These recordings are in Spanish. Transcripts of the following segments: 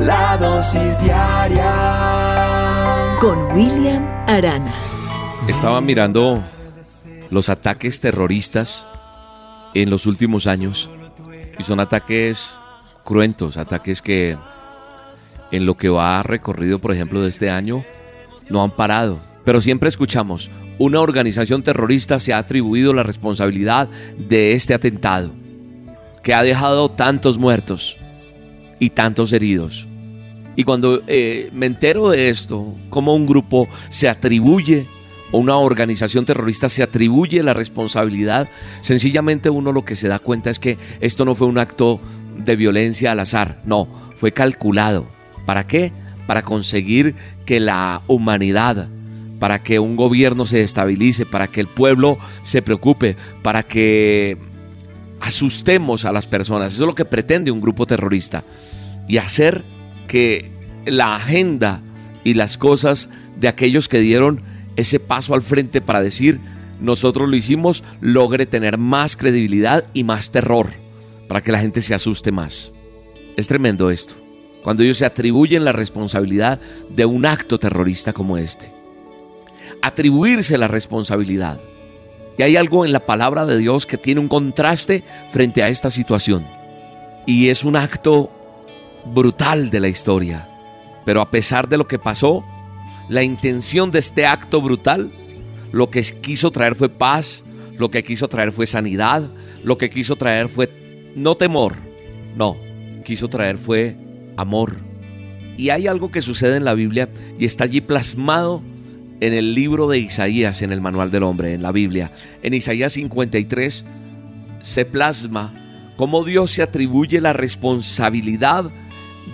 La dosis diaria con William Arana. Estaba mirando los ataques terroristas en los últimos años y son ataques cruentos, ataques que en lo que va recorrido, por ejemplo, de este año, no han parado. Pero siempre escuchamos, una organización terrorista se ha atribuido la responsabilidad de este atentado, que ha dejado tantos muertos y tantos heridos. Y cuando eh, me entero de esto, cómo un grupo se atribuye o una organización terrorista se atribuye la responsabilidad, sencillamente uno lo que se da cuenta es que esto no fue un acto de violencia al azar, no, fue calculado. ¿Para qué? Para conseguir que la humanidad, para que un gobierno se estabilice, para que el pueblo se preocupe, para que asustemos a las personas. Eso es lo que pretende un grupo terrorista. Y hacer que la agenda y las cosas de aquellos que dieron ese paso al frente para decir, nosotros lo hicimos, logre tener más credibilidad y más terror, para que la gente se asuste más. Es tremendo esto, cuando ellos se atribuyen la responsabilidad de un acto terrorista como este. Atribuirse la responsabilidad. Y hay algo en la palabra de Dios que tiene un contraste frente a esta situación. Y es un acto brutal de la historia. Pero a pesar de lo que pasó, la intención de este acto brutal, lo que quiso traer fue paz, lo que quiso traer fue sanidad, lo que quiso traer fue no temor, no, quiso traer fue amor. Y hay algo que sucede en la Biblia y está allí plasmado en el libro de Isaías, en el manual del hombre, en la Biblia. En Isaías 53 se plasma cómo Dios se atribuye la responsabilidad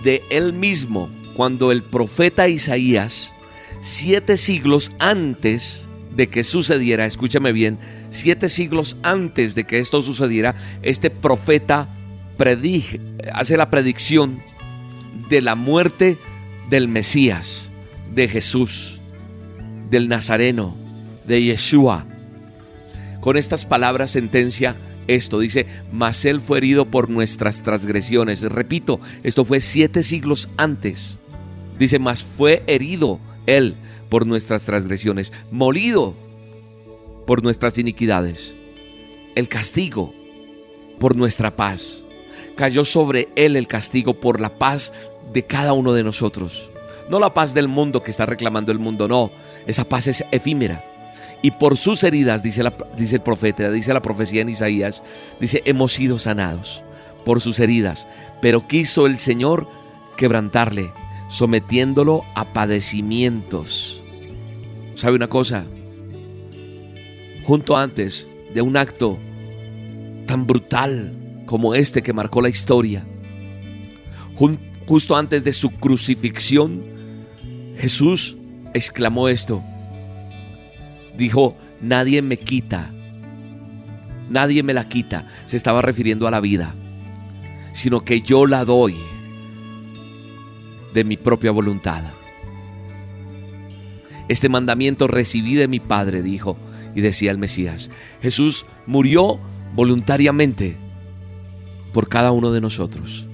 de él mismo cuando el profeta Isaías siete siglos antes de que sucediera, escúchame bien, siete siglos antes de que esto sucediera, este profeta predije, hace la predicción de la muerte del Mesías, de Jesús, del Nazareno, de Yeshua. Con estas palabras sentencia esto, dice, mas él fue herido por nuestras transgresiones. Repito, esto fue siete siglos antes. Dice, mas fue herido él por nuestras transgresiones, molido por nuestras iniquidades. El castigo por nuestra paz. Cayó sobre Él el castigo por la paz de cada uno de nosotros. No la paz del mundo que está reclamando el mundo, no. Esa paz es efímera. Y por sus heridas, dice, el profeta, dice la profecía en Isaías, dice, hemos sido sanados por sus heridas. Pero quiso el Señor quebrantarle sometiéndolo a padecimientos. ¿Sabe una cosa? Junto antes de un acto tan brutal como este que marcó la historia, justo antes de su crucifixión, Jesús exclamó esto. Dijo, nadie me quita, nadie me la quita. Se estaba refiriendo a la vida, sino que yo la doy de mi propia voluntad. Este mandamiento recibí de mi Padre, dijo, y decía el Mesías. Jesús murió voluntariamente por cada uno de nosotros.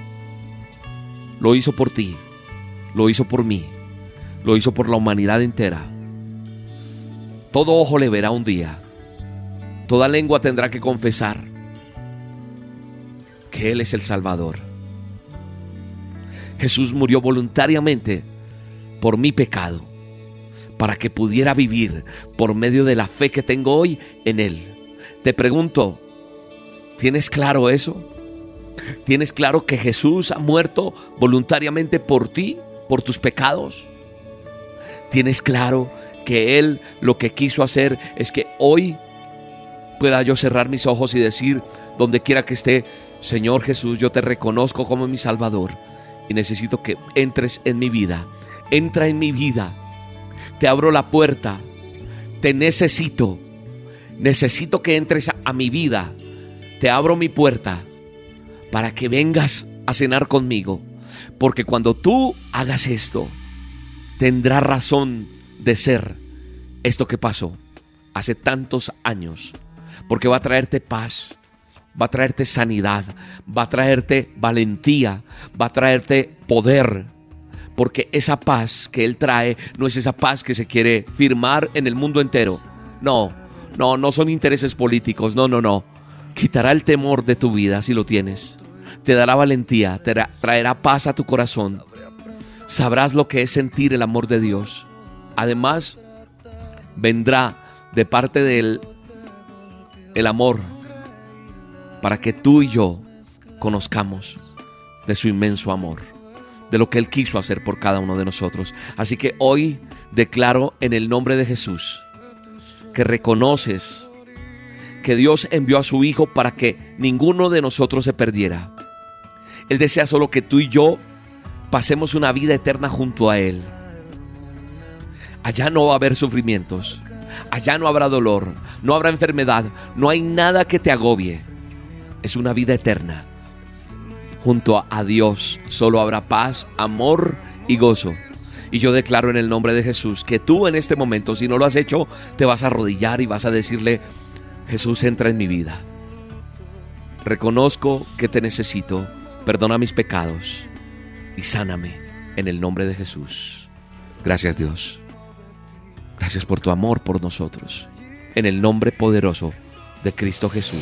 Lo hizo por ti, lo hizo por mí, lo hizo por la humanidad entera. Todo ojo le verá un día, toda lengua tendrá que confesar que Él es el Salvador. Jesús murió voluntariamente por mi pecado, para que pudiera vivir por medio de la fe que tengo hoy en Él. Te pregunto, ¿tienes claro eso? ¿Tienes claro que Jesús ha muerto voluntariamente por ti, por tus pecados? ¿Tienes claro que Él lo que quiso hacer es que hoy pueda yo cerrar mis ojos y decir, donde quiera que esté, Señor Jesús, yo te reconozco como mi Salvador y necesito que entres en mi vida. Entra en mi vida. Te abro la puerta. Te necesito. Necesito que entres a, mi vida. Te abro mi puerta para que vengas a cenar conmigo. Porque cuando tú hagas esto, tendrá razón de ser esto que pasó hace tantos años. Porque va a traerte paz, va a traerte sanidad, va a traerte valentía, va a traerte poder. Porque esa paz que Él trae no es esa paz que se quiere firmar en el mundo entero. No, no, no son intereses políticos, no, no, no. Quitará el temor de tu vida si lo tienes. Te dará valentía, te traerá paz a tu corazón. Sabrás lo que es sentir el amor de Dios. Además, vendrá de parte de Él el amor para que tú y yo conozcamos de su inmenso amor, de lo que Él quiso hacer por cada uno de nosotros. Así que hoy declaro en el nombre de Jesús que reconoces que Dios envió a su Hijo para que ninguno de nosotros se perdiera. Él desea solo que tú y yo pasemos una vida eterna junto a Él. Allá no va a haber sufrimientos, allá no habrá dolor, no habrá enfermedad, no hay nada que te agobie es una vida eterna. Junto a Dios solo habrá paz, amor y gozo. Y yo declaro en el nombre de Jesús que tú en este momento, si no lo has hecho, te vas a arrodillar y vas a decirle, Jesús entra en mi vida. Reconozco que te necesito, perdona mis pecados y sáname en el nombre de Jesús. Gracias Dios. Gracias por tu amor por nosotros. En el nombre poderoso de Cristo Jesús.